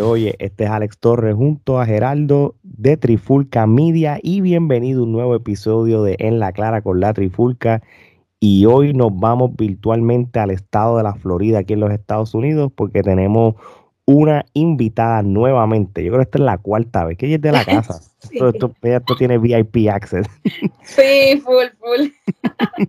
oye, este es Alex Torres junto a Geraldo de Trifulca Media y bienvenido a un nuevo episodio de En la Clara con la Trifulca. Y hoy nos vamos virtualmente al estado de la Florida, aquí en los Estados Unidos, porque tenemos una invitada nuevamente. Yo creo que esta es la cuarta vez que ella es de la casa. esto, esto, tiene VIP access. Sí, full, full.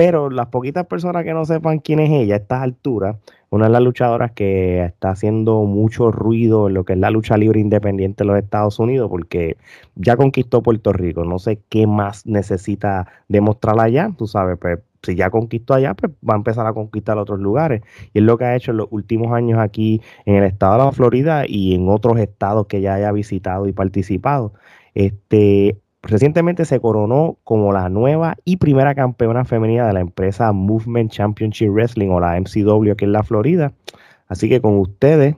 Pero las poquitas personas que no sepan quién es ella a estas alturas, una de las luchadoras que está haciendo mucho ruido en lo que es la lucha libre independiente de los Estados Unidos, porque ya conquistó Puerto Rico, no sé qué más necesita demostrar allá, tú sabes, pues si ya conquistó allá, pues va a empezar a conquistar otros lugares. Y es lo que ha hecho en los últimos años aquí en el estado de la Florida y en otros estados que ya haya visitado y participado. Este, Recientemente se coronó como la nueva y primera campeona femenina de la empresa Movement Championship Wrestling o la MCW aquí en la Florida. Así que con ustedes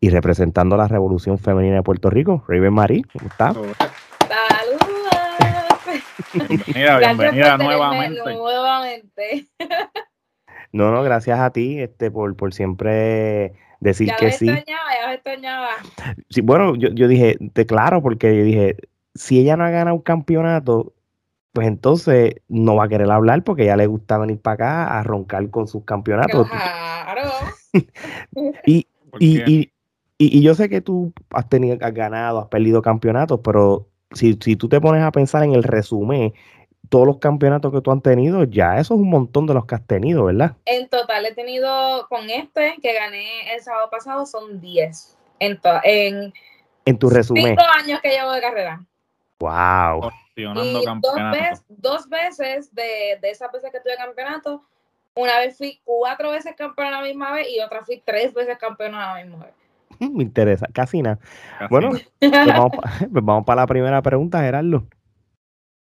y representando la revolución femenina de Puerto Rico, Raven Marie, ¿cómo está? Saludos. Bienvenida, bienvenida nuevamente. nuevamente. No, no, gracias a ti este, por, por siempre decir que sí. Extrañaba, ya extrañaba. Sí, bueno, yo, yo dije, te claro, porque yo dije, si ella no ha ganado un campeonato, pues entonces no va a querer hablar porque ya le gusta venir para acá a roncar con sus campeonatos. Claro. y, y, y, yo sé que tú has tenido, has ganado, has perdido campeonatos, pero si, si tú te pones a pensar en el resumen, todos los campeonatos que tú has tenido, ya eso es un montón de los que has tenido, ¿verdad? En total he tenido con este que gané el sábado pasado son 10 en, en, en tu resumen. Cinco años que llevo de carrera. Wow. Y dos, veces de, de esas veces que tuve campeonato, una vez fui cuatro veces campeón a la misma vez y otra fui tres veces campeón a la misma vez. Me interesa, casi nada. Bueno, pues vamos, pues vamos para la primera pregunta, Gerardo.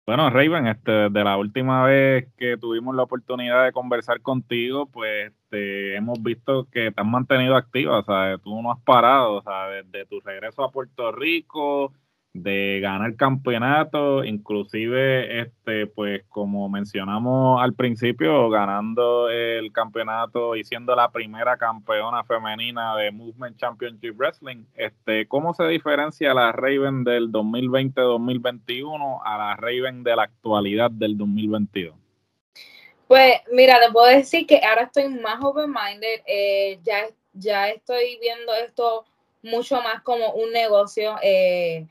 Bueno, Raven, este, de la última vez que tuvimos la oportunidad de conversar contigo, pues este, hemos visto que te has mantenido activa, o sea, tú no has parado, o sea, desde tu regreso a Puerto Rico, de ganar campeonato, inclusive este pues como mencionamos al principio, ganando el campeonato y siendo la primera campeona femenina de Movement Championship Wrestling. Este, ¿cómo se diferencia la Raven del 2020-2021 a la Raven de la actualidad del 2022? Pues mira, te puedo decir que ahora estoy más open-minded, eh, ya, ya estoy viendo esto mucho más como un negocio. Eh,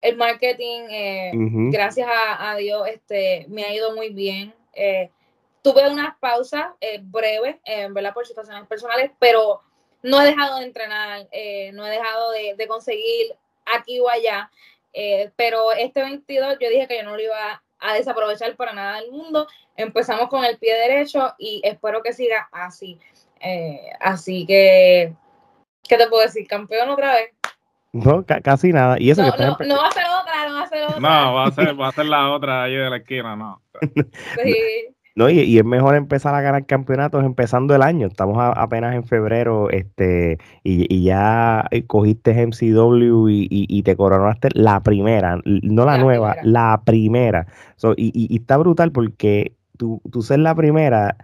el marketing, eh, gracias a, Dios, este, me ha ido muy bien. Eh, tuve unas pausas eh, breves, ¿verdad? Por situaciones personales, pero no he dejado de entrenar, no he dejado de, conseguir aquí o allá. pero este 22 yo dije que yo no lo iba a desaprovechar para nada del mundo. Empezamos con el pie derecho y espero que siga así. así que, ¿qué te puedo decir? Campeón otra vez. No, casi nada. Y eso no, que no, no, va a ser otra, no va a ser otra. No, va a ser, va a ser la otra ahí de la esquina, no. sí. No, y, y, es mejor empezar a ganar campeonatos empezando el año. Estamos apenas en febrero, este, y, y ya cogiste MCW y, y, te coronaste la primera, no la, nueva, la primera. So, y, está brutal porque tú, tú ser la primera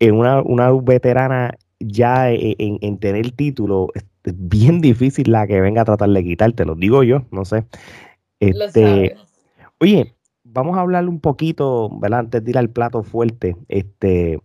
en una, una veterana ya e, en, en tener título, bien difícil la que venga a tratar de quitarte, lo digo yo, no sé. Este, oye, vamos a hablar un poquito, ¿verdad? Antes de ir al plato fuerte, este,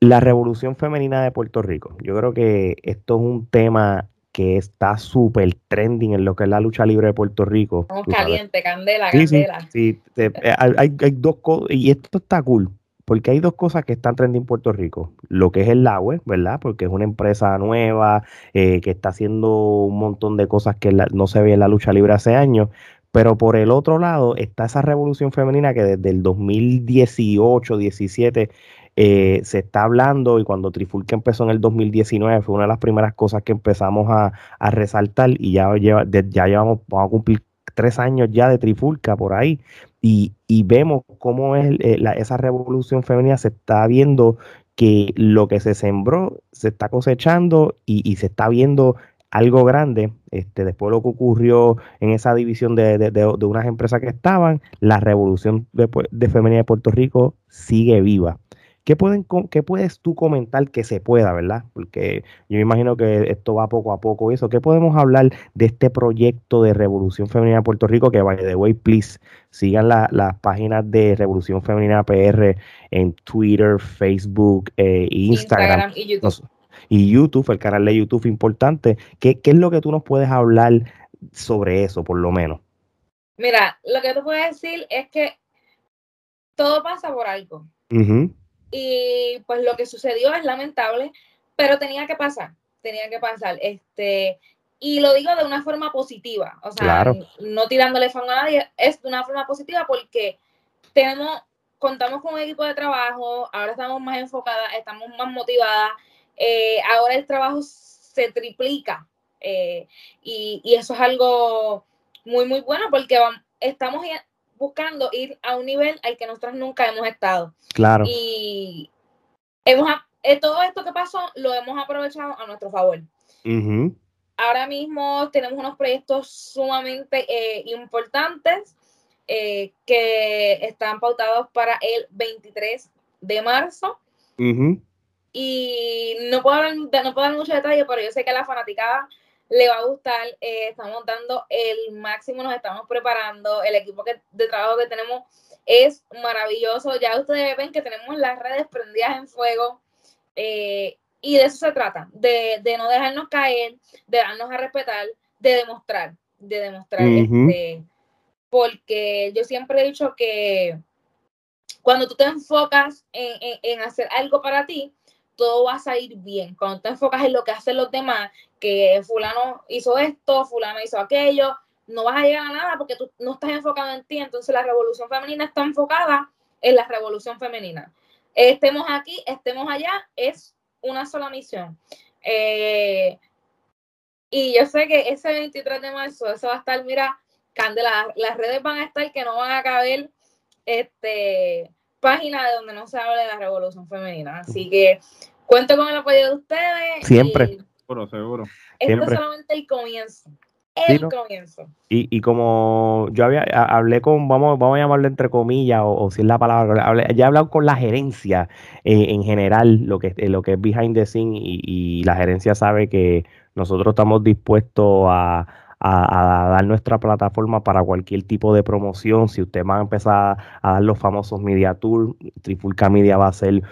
la revolución femenina de Puerto Rico. Yo creo que esto es un tema que está súper trending en lo que es la lucha libre de Puerto Rico. Estamos caliente, candela, candela. Sí, sí, eh, hay, hay dos cosas, y esto está cool porque hay dos cosas que están trending en Puerto Rico. Lo que es el LAWE, ¿verdad? Porque es una empresa nueva eh, que está haciendo un montón de cosas que no se ve en la lucha libre hace años. Pero por el otro lado está esa revolución femenina que desde el 2018, 17 eh, se está hablando y cuando Trifulca empezó en el 2019 fue una de las primeras cosas que empezamos a, resaltar y ya, lleva, ya llevamos, vamos a cumplir tres años ya de Trifulca por ahí y, vemos cómo es eh, esa revolución femenina, se está viendo que lo que se sembró se está cosechando y, se está viendo algo grande. Este, después de lo que ocurrió en esa división de, de, unas empresas que estaban, la revolución de, femenina de Puerto Rico sigue viva. ¿Qué, pueden, ¿Qué puedes tú comentar que se pueda, verdad? Porque yo me imagino que esto va poco a poco eso. ¿Qué podemos hablar de este proyecto de Revolución Femenina de Puerto Rico? Que vaya de way, please, sigan las páginas de Revolución Femenina PR en Twitter, Facebook e Instagram. y YouTube. y YouTube, el canal de YouTube importante. ¿Qué, ¿Qué es lo que tú nos puedes hablar sobre eso, por lo menos? Mira, lo que te puedo decir es que todo pasa por algo. Y pues lo que sucedió es lamentable, pero tenía que pasar, tenía que pasar. Este, y lo digo de una forma positiva, o sea, no tirándole fan a nadie, es de una forma positiva porque tenemos, contamos con un equipo de trabajo, ahora estamos más enfocadas, estamos más motivadas, eh, ahora el trabajo se triplica eh, y, y, eso es algo muy, muy bueno porque estamos buscando ir a un nivel al que nosotros nunca hemos estado. Claro. Y hemos, eh, todo esto que pasó lo hemos aprovechado a nuestro favor. Ahora mismo tenemos unos proyectos sumamente eh, importantes eh, que están pautados para el 23 de marzo. Y no puedo, dar, no puedo dar mucho detalle, pero yo sé que la fanaticada le va a gustar. Eh, estamos dando el máximo, nos estamos preparando. El equipo de trabajo que tenemos es maravilloso. Ya ustedes ven que tenemos las redes prendidas en fuego. Eh, y de eso se trata, de, no dejarnos caer, de darnos a respetar, de demostrar, de demostrar. este, porque yo siempre he dicho que cuando tú te enfocas en hacer algo para ti, todo va a salir bien. Cuando te enfocas en lo que hacen los demás, que fulano hizo esto, fulano hizo aquello, no vas a llegar a nada porque tú no estás enfocado en ti. Entonces la revolución femenina está enfocada en la revolución femenina. Estemos aquí, estemos allá, es una sola misión. Eh, y yo sé que ese 23 de marzo, eso va a estar, mira, candela, las redes van a estar que no van a caber este página de donde no se hable de la revolución femenina. Así que cuento con el apoyo de ustedes. Siempre. Seguro, seguro. Esto es solamente el comienzo. El comienzo. Y, y, como yo había hablé con, vamos, vamos a llamarlo entre comillas, o, si es la palabra, ya he hablado con la gerencia eh, en general, lo que, lo que es behind the scene, y, y la gerencia sabe que nosotros estamos dispuestos a, a, dar nuestra plataforma para cualquier tipo de promoción. Si usted va a empezar a dar los famosos Media Tour, Trifulca Media va a ser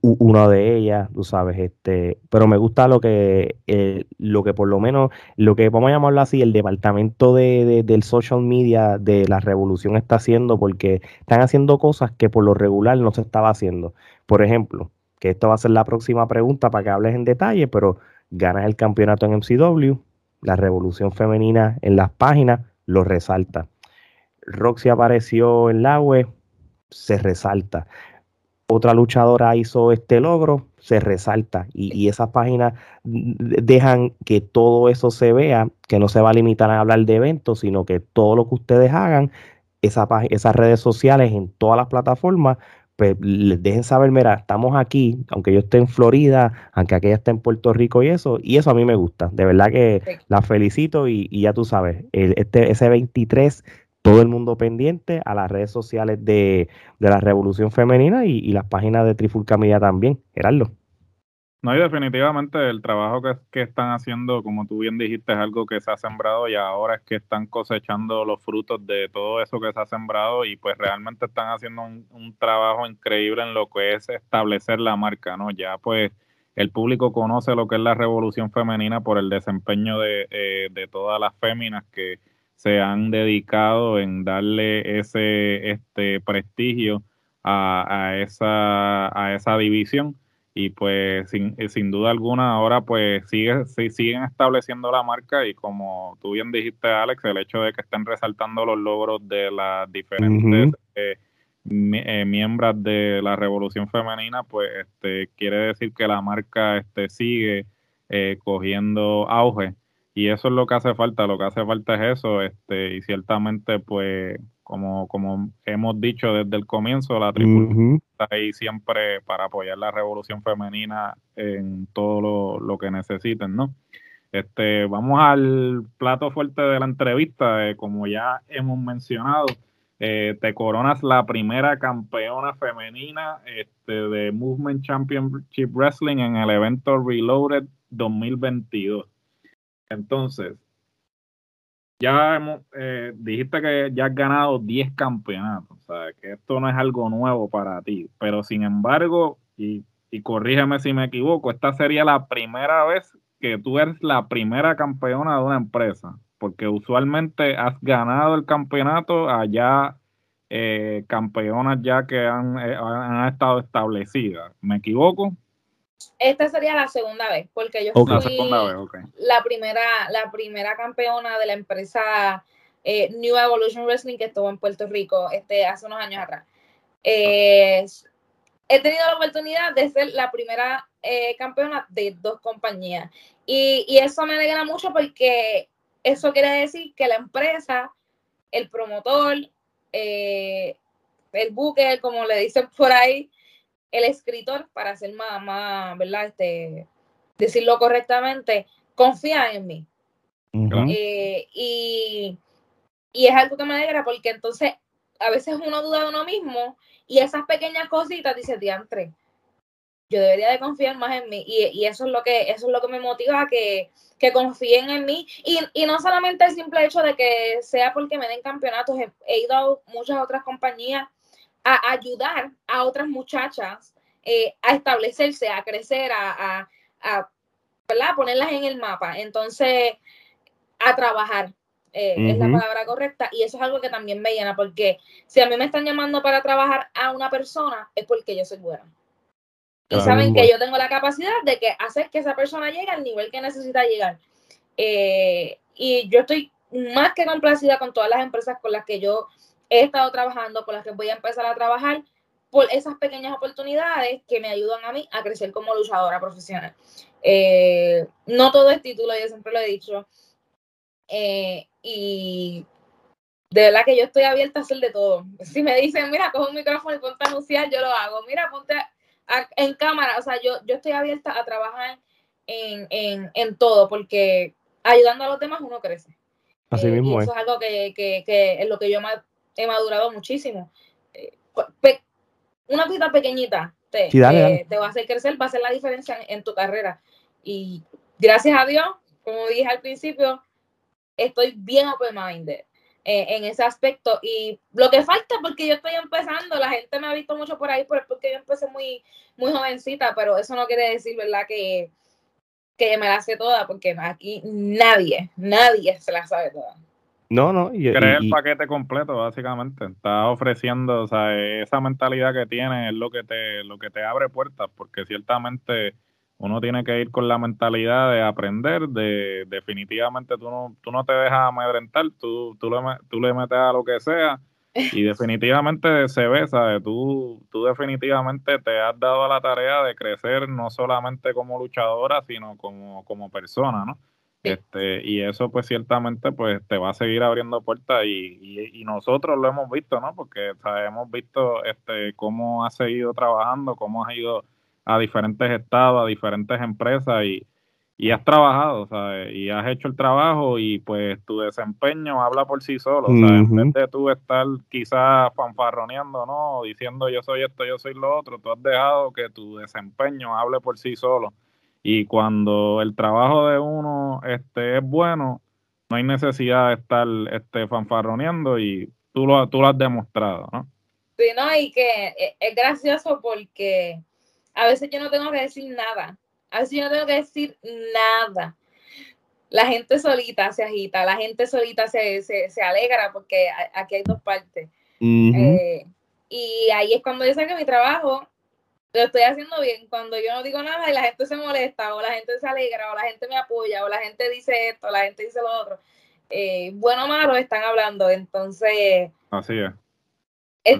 una de ellas, tú sabes, este, pero me gusta lo que, eh, lo que por lo menos, lo que vamos a llamarlo así, el departamento de, del social media de la revolución está haciendo, porque están haciendo cosas que por lo regular no se estaba haciendo. Por ejemplo, que esto va a ser la próxima pregunta para que hables en detalle, pero ganas el campeonato en MCW, la revolución femenina en las páginas lo resalta. Roxy apareció en la web, se resalta. Otra luchadora hizo este logro, se resalta. Y, esas páginas dejan que todo eso se vea, que no se va a limitar a hablar de eventos, sino que todo lo que ustedes hagan, esa, esas redes sociales en todas las plataformas, pues les dejen saber, mira, estamos aquí, aunque yo esté en Florida, aunque aquella esté en Puerto Rico y eso, y eso a mí me gusta, de verdad que la felicito y, ya tú sabes, este, ese 23, todo el mundo pendiente a las redes sociales de, la Revolución Femenina y, las páginas de Trifulca Media también, Gerardo. No, y definitivamente el trabajo que, están haciendo, como tú bien dijiste, es algo que se ha sembrado y ahora es que están cosechando los frutos de todo eso que se ha sembrado y pues realmente están haciendo un, trabajo increíble en lo que es establecer la marca, ¿no? Ya pues el público conoce lo que es la revolución femenina por el desempeño de, eh, de todas las féminas que se han dedicado en darle ese este prestigio a, a esa, a esa división. Y pues sin, eh, sin duda alguna ahora pues sigue, siguen estableciendo la marca y como tú bien dijiste Alex, el hecho de que estén resaltando los logros de las diferentes eh, eh, miembros de la revolución femenina pues este quiere decir que la marca este sigue cogiendo auge y eso es lo que hace falta, lo que hace falta es eso este y ciertamente pues como, como hemos dicho desde el comienzo, la tripulación está ahí siempre para apoyar la revolución femenina en todo lo, que necesiten, ¿no? Este, vamos al plato fuerte de la entrevista, eh, como ya hemos mencionado, eh, te coronas la primera campeona femenina este, de Movement Championship Wrestling en el evento Reloaded 2022. Entonces, ya hemos, eh, dijiste que ya has ganado 10 campeonatos, o sea, que esto no es algo nuevo para ti, pero sin embargo, y, y corrígeme si me equivoco, esta sería la primera vez que tú eres la primera campeona de una empresa porque usualmente has ganado el campeonato allá eh, campeonas ya que han, eh, han, estado establecidas. ¿Me equivoco? Esta sería la segunda vez, porque yo fui la, primera, la primera campeona de la empresa eh, New Evolution Wrestling que estuvo en Puerto Rico este, hace unos años atrás. he tenido la oportunidad de ser la primera campeona de dos compañías. Y, y, eso me alegra mucho porque eso quiere decir que la empresa, el promotor, eh, el buque, como le dicen por ahí, el escritor, para hacer más, más ¿verdad? Este, decirlo correctamente, confía en mí. Eh, y, y es algo que me alegra porque entonces a veces uno duda de uno mismo y esas pequeñas cositas dice, diantre, yo debería de confiar más en mí y, eso es lo que eso es lo que me motiva a que, que confíen en mí y, no solamente el simple hecho de que sea porque me den campeonatos he, ido a muchas otras compañías a ayudar a otras muchachas eh, a establecerse a crecer a, a, ponerlas en el mapa. Entonces a trabajar eh, es la palabra correcta. Y eso es algo que también me llena porque si a mí me están llamando para trabajar a una persona es porque yo soy buena. Y saben que yo tengo la capacidad de que hacer que esa persona llegue al nivel que necesita llegar. Eh, y yo estoy más que complacida con todas las empresas con las que yo he estado trabajando, con las que voy a empezar a trabajar, por esas pequeñas oportunidades que me ayudan a mí a crecer como luchadora profesional. Eh, no todo es título, yo siempre lo he dicho. Eh, y de verdad que yo estoy abierta a hacer de todo. Si me dicen, mira, coge un micrófono y ponte a anunciar, yo lo hago. Mira, ponte en cámara, o sea, yo, yo estoy abierta a trabajar en, todo, porque ayudando a los demás uno crece. Así eh, mismo y eso es. algo que, que, que, es lo que yo he madurado muchísimo. Eh, una cosita pequeñita te, te, va a hacer crecer, va a hacer la diferencia en, tu carrera. Y gracias a Dios, como dije al principio, estoy bien open-minded. Eh, en ese aspecto. Y lo que falta, porque yo estoy empezando, la gente me ha visto mucho por ahí, pero es porque yo empecé muy, muy jovencita, pero eso no quiere decir, ¿verdad? Que, que me la sé toda, porque aquí nadie, nadie se la sabe toda. No, no. Y, el paquete completo, básicamente. Está ofreciendo, o sea, esa mentalidad que tiene es lo que te, lo que te abre puertas, porque ciertamente uno tiene que ir con la mentalidad de aprender, de definitivamente tú no, tú no te dejas amedrentar, tú, tú, le, tú le metes a lo que sea y definitivamente se ve, ¿sabes? Tú, tú definitivamente te has dado a la tarea de crecer no solamente como luchadora, sino como, como persona, ¿no? Este, y eso pues ciertamente pues te va a seguir abriendo puertas y, y, y, nosotros lo hemos visto, ¿no? Porque hemos visto este cómo has seguido trabajando, cómo has ido a diferentes estados, a diferentes empresas y, y has trabajado, ¿sabes? Y has hecho el trabajo y pues tu desempeño habla por sí solo, ¿sabes? En vez de tú estar quizás fanfarroneando, ¿no? Diciendo yo soy esto, yo soy lo otro, tú has dejado que tu desempeño hable por sí solo. Y cuando el trabajo de uno este, es bueno, no hay necesidad de estar este, fanfarroneando y tú lo, tú lo has demostrado, ¿no? Sí, no, y que eh, es gracioso porque a veces yo no tengo que decir nada. A veces yo no tengo que decir nada. La gente solita se agita, la gente solita se, se, alegra porque aquí hay dos partes. Eh, y ahí es cuando yo sé que mi trabajo lo estoy haciendo bien. Cuando yo no digo nada y la gente se molesta, o la gente se alegra, o la gente me apoya, o la gente dice esto, o la gente dice lo otro. Eh, bueno o malo están hablando. Entonces. Así es.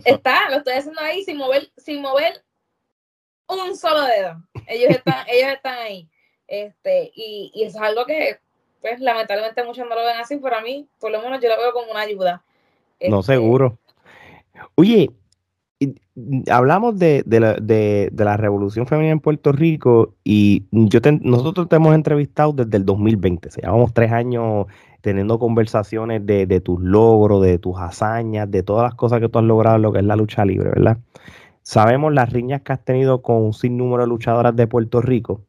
Está, lo estoy haciendo ahí sin mover, sin mover un solo dedo. Ellos están, ellos están ahí. Este, y, y, eso es algo que, pues, lamentablemente muchos no lo ven así, pero a mí, por lo menos, yo lo veo como una ayuda. no, este, seguro. Oye, hablamos de, de, la, de, de, la revolución femenina en Puerto Rico y yo nosotros te hemos entrevistado desde el 2020, o sea, llevamos tres años teniendo conversaciones de, tus logros, de tus hazañas, de todas las cosas que tú has logrado en lo que es la lucha libre, ¿verdad? Sabemos las riñas que has tenido con un sinnúmero de luchadoras de Puerto Rico,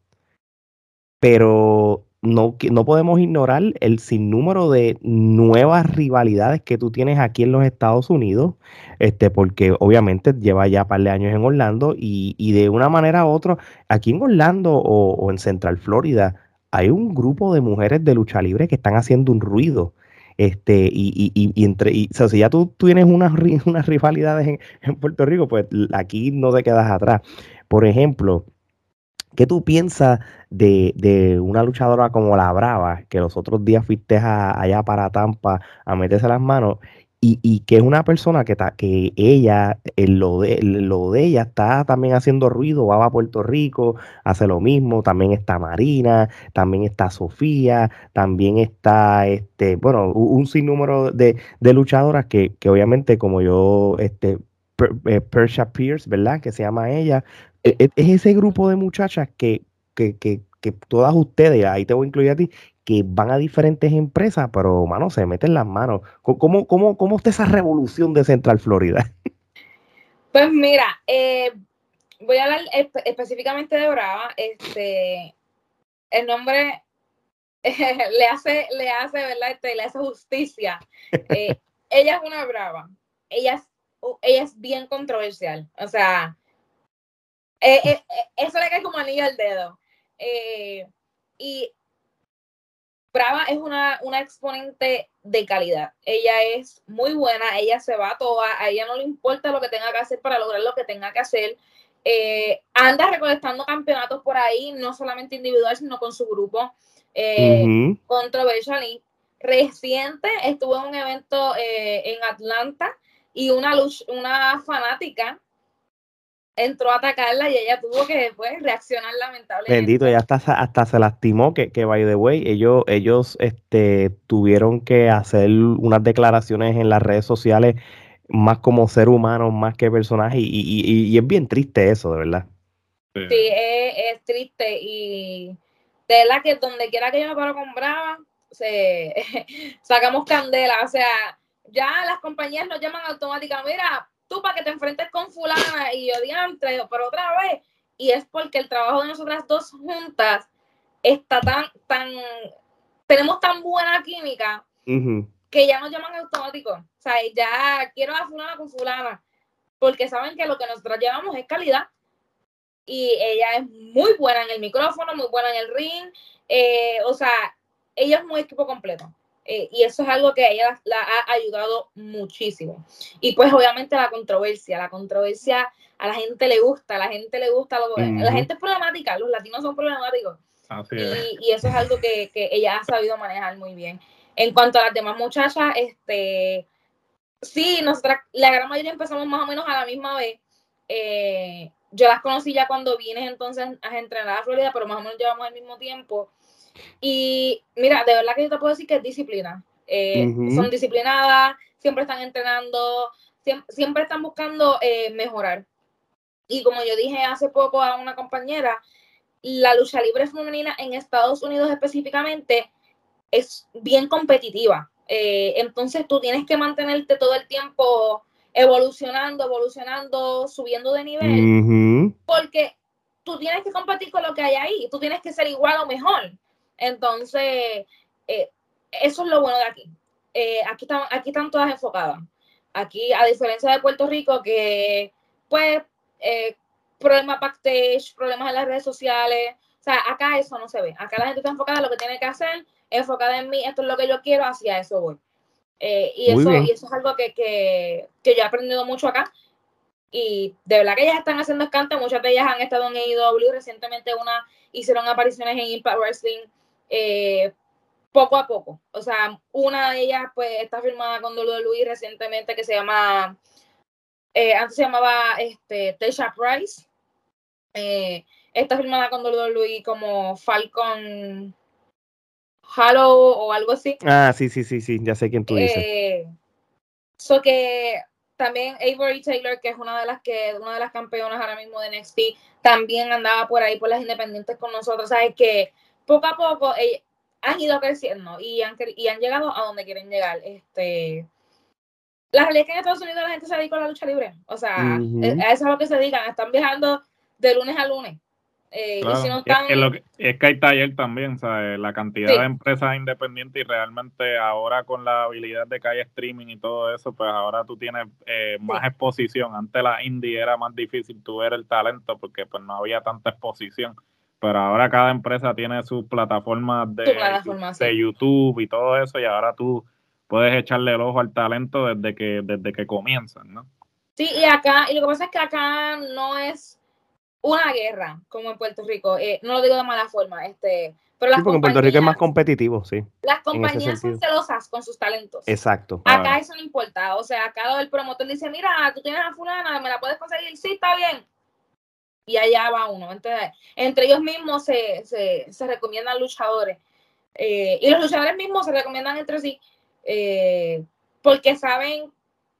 pero no, no podemos ignorar el sinnúmero de nuevas rivalidades que tú tienes aquí en los Estados Unidos, este, porque obviamente lleva ya un par de años en Orlando y, y de una manera u otra, aquí en Orlando o, en Central Florida, hay un grupo de mujeres de lucha libre que están haciendo un ruido. Este, y, y, y entre, o sea, si ya tú, tienes unas, unas rivalidades en, en Puerto Rico, pues aquí no te quedas atrás. Por ejemplo, ¿Qué tú piensas de, una luchadora como la Brava, que los otros días fuiste allá para Tampa a meterse las manos y, que es una persona que, que ella, lo, de, lo de ella está también haciendo ruido, va a Puerto Rico, hace lo mismo, también está Marina, también está Sofía, también está, este, bueno, un, sinnúmero de, luchadoras que, que, obviamente como yo, este, eh, Persia Pierce, ¿verdad? Que se llama ella, e, e, es ese grupo de muchachas que, que, que, que todas ustedes, ahí te voy a incluir a ti, que van a diferentes empresas, pero, mano, se meten las manos. ¿Cómo, cómo, cómo está esa revolución de Central Florida? Pues mira, eh, voy a hablar específicamente de Brava. Este, el nombre le hace, le hace, ¿verdad? Este, le hace justicia. Eh, ella es una brava. Ella es, ella es bien controversial. O sea, eh, eh, eh, eso le cae como anillo al dedo. y Brava es una, una exponente de calidad. Ella es muy buena, ella se va toda, a ella no le importa lo que tenga que hacer para lograr lo que tenga que hacer. anda recolectando campeonatos por ahí, no solamente individual, sino con su grupo. Controversial y reciente estuvo en un evento en Atlanta y una, una fanática entró a atacarla y ella tuvo que después reaccionar lamentablemente. Bendito, ella hasta, hasta se lastimó, que, que by the way, ellos, ellos este, tuvieron que hacer unas declaraciones en las redes sociales más como ser humano, más que personaje, y, y, y, es bien triste eso, de verdad. Sí, es, triste y de verdad que donde quiera que yo me paro con Brava, se, sacamos candela, o sea, ya las compañías nos llaman automáticamente, mira, tú para que te enfrentes con fulana y yo diantre, pero otra vez. Y es porque el trabajo de nosotras dos juntas está tan, tan, tenemos tan buena química que ya nos llaman automático. O sea, ya quiero a fulana con fulana. Porque saben que lo que nosotros llevamos es calidad. Y ella es muy buena en el micrófono, muy buena en el ring. Eh, o sea, ella es muy equipo completo. Eh, y eso es algo que ella la, ha ayudado muchísimo. Y pues obviamente la controversia, la controversia a la gente le gusta, a la gente le gusta, lo, la gente es problemática, los latinos son problemáticos. y, eso es algo que, ella ha sabido manejar muy bien. En cuanto a las demás muchachas, este, sí, nosotras, la gran mayoría empezamos más o menos a la misma vez. Eh, yo las conocí ya cuando vine entonces a entrenar a Florida, pero más o menos llevamos el mismo tiempo. Y mira, de verdad que yo te puedo decir que es disciplina. Eh, son disciplinadas, siempre están entrenando, siempre, están buscando eh, mejorar. Y como yo dije hace poco a una compañera, la lucha libre femenina en Estados Unidos específicamente es bien competitiva. Eh, entonces tú tienes que mantenerte todo el tiempo evolucionando, evolucionando, subiendo de nivel, porque tú tienes que competir con lo que hay ahí, tú tienes que ser igual o mejor. Entonces, eh, eso es lo bueno de aquí. Eh, aquí, están, aquí están todas enfocadas. Aquí, a diferencia de Puerto Rico, que pues eh, problemas backstage, problemas en las redes sociales. O sea, acá eso no se ve. Acá la gente está enfocada en lo que tiene que hacer, enfocada en mí, esto es lo que yo quiero, hacia eso voy. y, eso, y eso es algo que, que, que, yo he aprendido mucho acá. Y de verdad que ellas están haciendo escante, muchas de ellas han estado en AEW, recientemente una hicieron apariciones en Impact Wrestling, eh, poco a poco. O sea, una de ellas pues está firmada con Luis recientemente que se llama, eh, antes se llamaba este, Tesha Price. Eh, está firmada con Luis como Falcon Halo o algo así. Ah, sí, sí, sí, sí, ya sé quién tú dices. So que también Avery Taylor, que es una de las que, una de las campeonas ahora mismo de NXT, también andaba por ahí por las independientes con nosotros. Sabes que poco a poco, han ido creciendo y han, y han llegado a donde quieren llegar. Este, la realidad es que en Estados Unidos la gente se dedica a la lucha libre. O sea, e, a eso es lo que se dedican. Están viajando de lunes a lunes. Eh, y si no están... es, que hay taller también, ¿sabes? La cantidad de empresas independientes y realmente ahora con la habilidad de que hay streaming y todo eso, pues ahora tú tienes eh, más exposición. Antes la indie era más difícil tú ver el talento porque pues no había tanta exposición pero ahora cada empresa tiene sus plataformas de, de YouTube y todo eso, y ahora tú puedes echarle el ojo al talento desde que, desde que comienzan, ¿no? Sí, y acá, y lo que pasa es que acá no es una guerra como en Puerto Rico, eh, no lo digo de mala forma, este, pero las sí, porque en Puerto Rico es más competitivo, sí. Las compañías son celosas con sus talentos. Exacto. Acá eso no importa, o sea, acá el promotor dice, mira, tú tienes a fulana, me la puedes conseguir, sí, está bien, y allá va uno. Entonces, entre ellos mismos se, se, se recomiendan luchadores. Eh, y los luchadores mismos se recomiendan entre sí eh, porque saben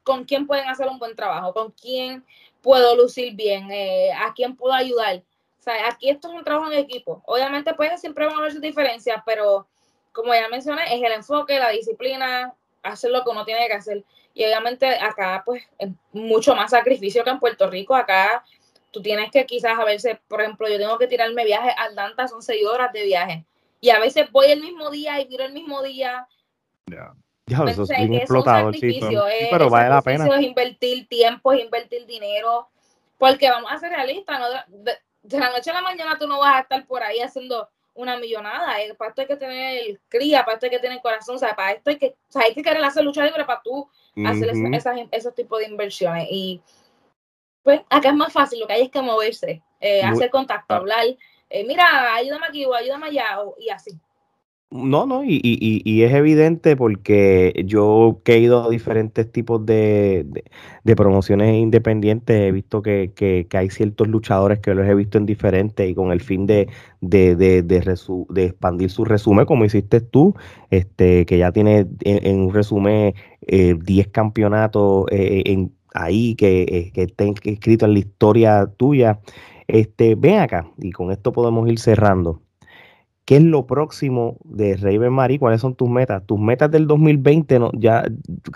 con quién pueden hacer un buen trabajo, con quién puedo lucir bien, eh, a quién puedo ayudar. O aquí esto es un trabajo en equipo. Obviamente, pues siempre van a haber sus diferencias, pero como ya mencioné, es el enfoque, la disciplina, hacer lo que uno tiene que hacer. Y obviamente acá, pues, es mucho más sacrificio que en Puerto Rico. Acá tú tienes que quizás a veces, por ejemplo, yo tengo que tirarme viaje al Danta, son seis horas de viaje. Y a veces voy el mismo día y tiro el mismo día. Ya. Ya, eso es bien explotado, sí, pero, vale la pena. Es invertir tiempo, es invertir dinero, porque vamos a ser realistas, ¿no? de, la noche a la mañana tú no vas a estar por ahí haciendo una millonada, eh, para esto hay que tener cría, para esto hay que tener corazón, o sea, para esto hay que, o sea, hay que querer hacer lucha libre para tú hacer esas, esos tipos de inversiones. Y pues acá es más fácil, lo que hay es que moverse, eh, hacer contacto, ah. hablar, eh, mira, ayúdame aquí o ayúdame allá, y así. No, no, y, y, y, es evidente porque yo que he ido a diferentes tipos de, de, promociones independientes, he visto que, que, que, hay ciertos luchadores que los he visto en diferentes y con el fin de, de, de expandir su resumen, como hiciste tú, este que ya tiene en, un resumen 10 eh, campeonatos eh, en ahí que, eh, que estén escritos en la historia tuya. Este, ven acá, y con esto podemos ir cerrando. ¿Qué es lo próximo de Raven Marie? ¿Cuáles son tus metas? Tus metas del 2020, ¿no? ya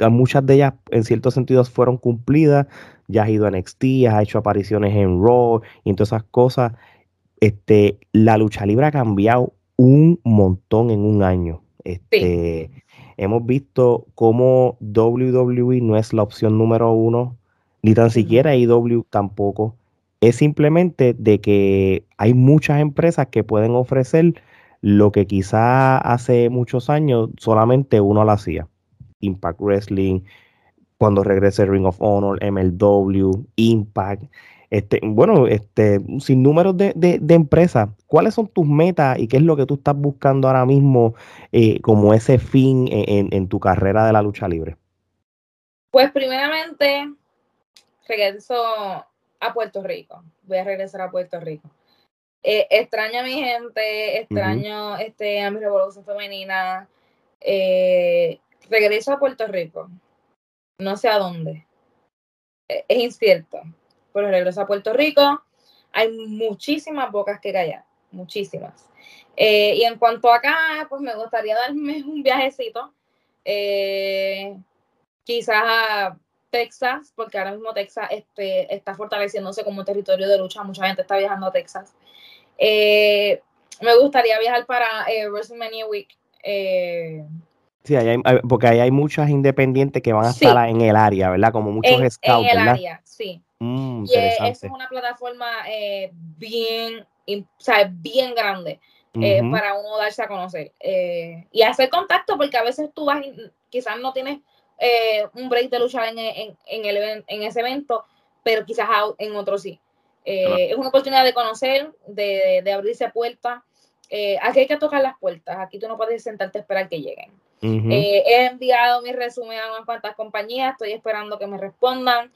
muchas de ellas en ciertos sentidos fueron cumplidas. Ya has ido a NXT, has hecho apariciones en Raw y todas esas cosas. Este, la lucha libre ha cambiado un montón en un año. Este, hemos visto cómo WWE no es la opción número uno, ni tan siquiera IW tampoco. Es simplemente de que hay muchas empresas que pueden ofrecer lo que quizá hace muchos años solamente uno lo hacía. Impact Wrestling, cuando regrese Ring of Honor, MLW, Impact. Este, bueno, este, sin números de, de, empresas, ¿cuáles son tus metas y qué es lo que tú estás buscando ahora mismo eh, como ese fin en, tu carrera de la lucha libre? Pues primeramente, regreso a Puerto Rico. Voy a regresar a Puerto Rico. Eh, extraño a mi gente, extraño este, a mi revolución femenina. Eh, regreso a Puerto Rico. No sé a dónde. es incierto pero regreso a Puerto Rico. Hay muchísimas bocas que callar, muchísimas. Eh, y en cuanto a acá, pues me gustaría darme un viajecito, eh, quizás a Texas, porque ahora mismo Texas este, está fortaleciéndose como territorio de lucha, mucha gente está viajando a Texas. Eh, me gustaría viajar para WrestleMania Week. Sí, porque ahí hay muchas independientes que van a estar en el área, ¿verdad? Como muchos scouts, en el área, sí. Mm, y es una plataforma eh, bien, bien grande eh, para uno darse a conocer. Eh, y hacer contacto, porque a veces tú vas, quizás no tienes un break de luchar en, en, el, en ese evento, pero quizás en otro sí. Es una oportunidad de conocer, de, de abrirse puertas. aquí hay que tocar las puertas, aquí tú no puedes sentarte a esperar que lleguen. he enviado mi resumen a unas cuantas compañías, estoy esperando que me respondan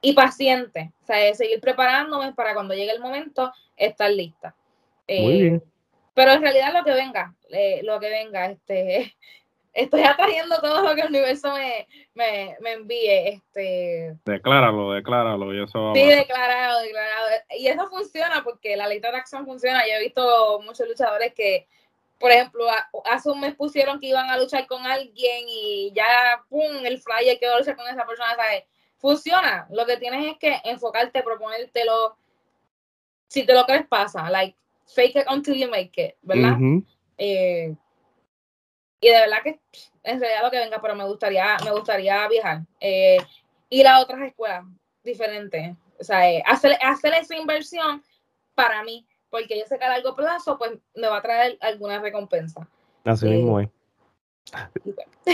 y paciente, o sea, seguir preparándome para cuando llegue el momento estar lista. Muy eh, bien. Pero en realidad lo que venga, eh, lo que venga, este, estoy atrayendo todo lo que el universo me, me, me envíe. Este, decláralo, decláralo. Y eso sí, declarado, declarado. Y eso funciona porque la ley de atracción funciona. Yo he visto muchos luchadores que por ejemplo, hace un mes pusieron que iban a luchar con alguien y ya, pum, el flyer que va a luchar con esa persona, ¿sabes? Funciona. Lo que tienes es que enfocarte, proponértelo. Si te lo crees, pasa. Like, fake it until you make it, ¿verdad? Eh, y de verdad que en realidad lo que venga, pero me gustaría, me gustaría viajar. Eh, ir a otras escuelas diferentes. O sea, eh, hacer, hacer esa inversión para mí porque yo sé que a largo plazo pues me va a traer alguna recompensa. Así mismo es.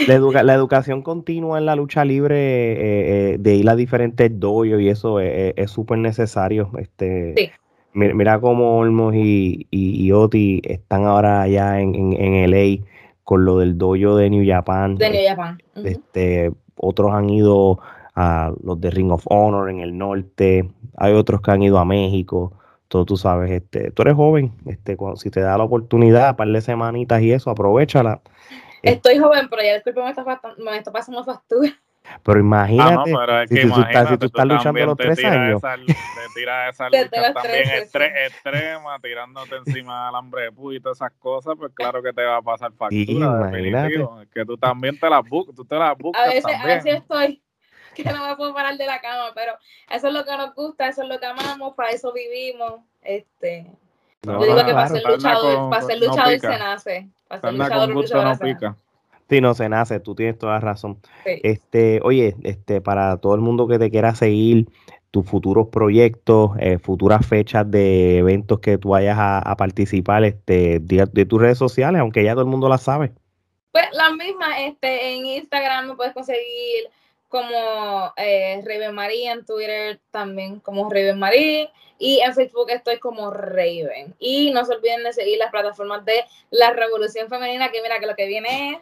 La, educación continua en la lucha libre eh, eh, de ir a diferentes doyos y eso es súper necesario. Este, mira, cómo Olmos y, y, Oti están ahora allá en, en, en, LA con lo del doyo de New Japan. De New Japan. este, otros han ido a los de Ring of Honor en el norte. Hay otros que han ido a México todo tú sabes, este, tú eres joven, este, si te da la oportunidad, par de semanitas y eso, aprovechala. Estoy joven, pero ya después me está, me está pasando factura. Pero imagínate, si, tú estás, si, tú estás, luchando los tres años. Esa, te tiras esa lucha también extrema, tirándote encima del hambre de pu y todas esas cosas, pues claro que te va a pasar factura. Es que tú también te las buscas, tú te las buscas a veces, también. A veces estoy que no me puedo parar de la cama, pero eso es lo que nos gusta, eso es lo que amamos, para eso vivimos. Este, yo digo que para ser luchador, para ser luchador se nace. Para ser luchador, luchador no pica. Sí, no se nace, tú tienes toda razón. Este, oye, este, para todo el mundo que te quiera seguir, tus futuros proyectos, eh, futuras fechas de eventos que tú vayas a, participar, este, de, de, tus redes sociales, aunque ya todo el mundo las sabe. Pues las mismas, este, en Instagram me puedes conseguir como eh, Raven Marie, en Twitter también como Raven Marie y en Facebook estoy como Raven. Y no se olviden de seguir las plataformas de la Revolución Femenina, que mira que lo que viene es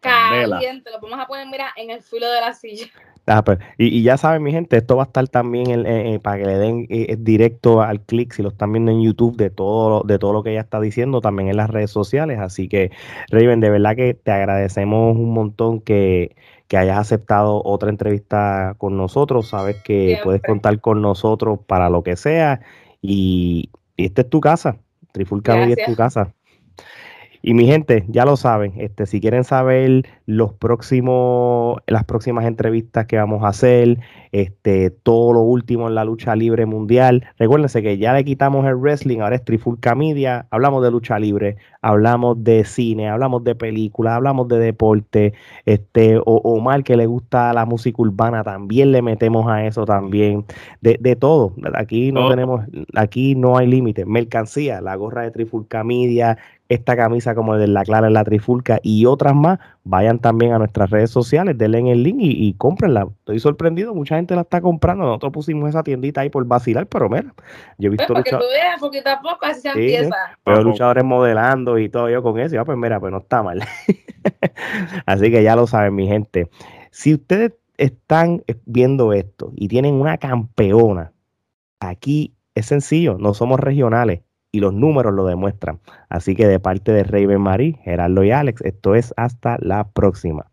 caliente, lo vamos a poner, mira, en el filo de la silla. Ah, pues, y, ya saben, mi gente, esto va a estar también para que le den eh, directo al clic si lo están viendo en YouTube de todo, de todo lo que ella está diciendo, también en las redes sociales. Así que, Raven, de verdad que te agradecemos un montón que, que hayas aceptado otra entrevista con nosotros. Sabes que puedes contar con nosotros para lo que sea. Y, esta es tu casa. Trifulca es tu casa. Y mi gente, ya lo saben, este, si quieren saber los próximos, las próximas entrevistas que vamos a hacer, este, todo lo último en la lucha libre mundial, recuérdense que ya le quitamos el wrestling, ahora es Trifulca Media, hablamos de lucha libre, hablamos de cine, hablamos de películas, hablamos de deporte, este, o Omar que le gusta la música urbana, también le metemos a eso también, de, de todo, aquí no tenemos, aquí no hay límite, mercancía, la gorra de Trifulca Media, esta camisa como de la Clara en la Trifulca y otras más, vayan también a nuestras redes sociales, denle en el link y, y cómprenla. Estoy sorprendido, mucha gente la está comprando. Nosotros pusimos esa tiendita ahí por vacilar, pero mira, yo he visto pues porque tú veas, poquito a poco así se empieza. Pero luchadores modelando y todo yo con eso, ya pues mira, pues no está mal. así que ya lo saben, mi gente. Si ustedes están viendo esto y tienen una campeona, aquí es sencillo, no somos regionales y los números lo demuestran. Así que de parte de Raven Marie, Gerardo y Alex, esto es hasta la próxima.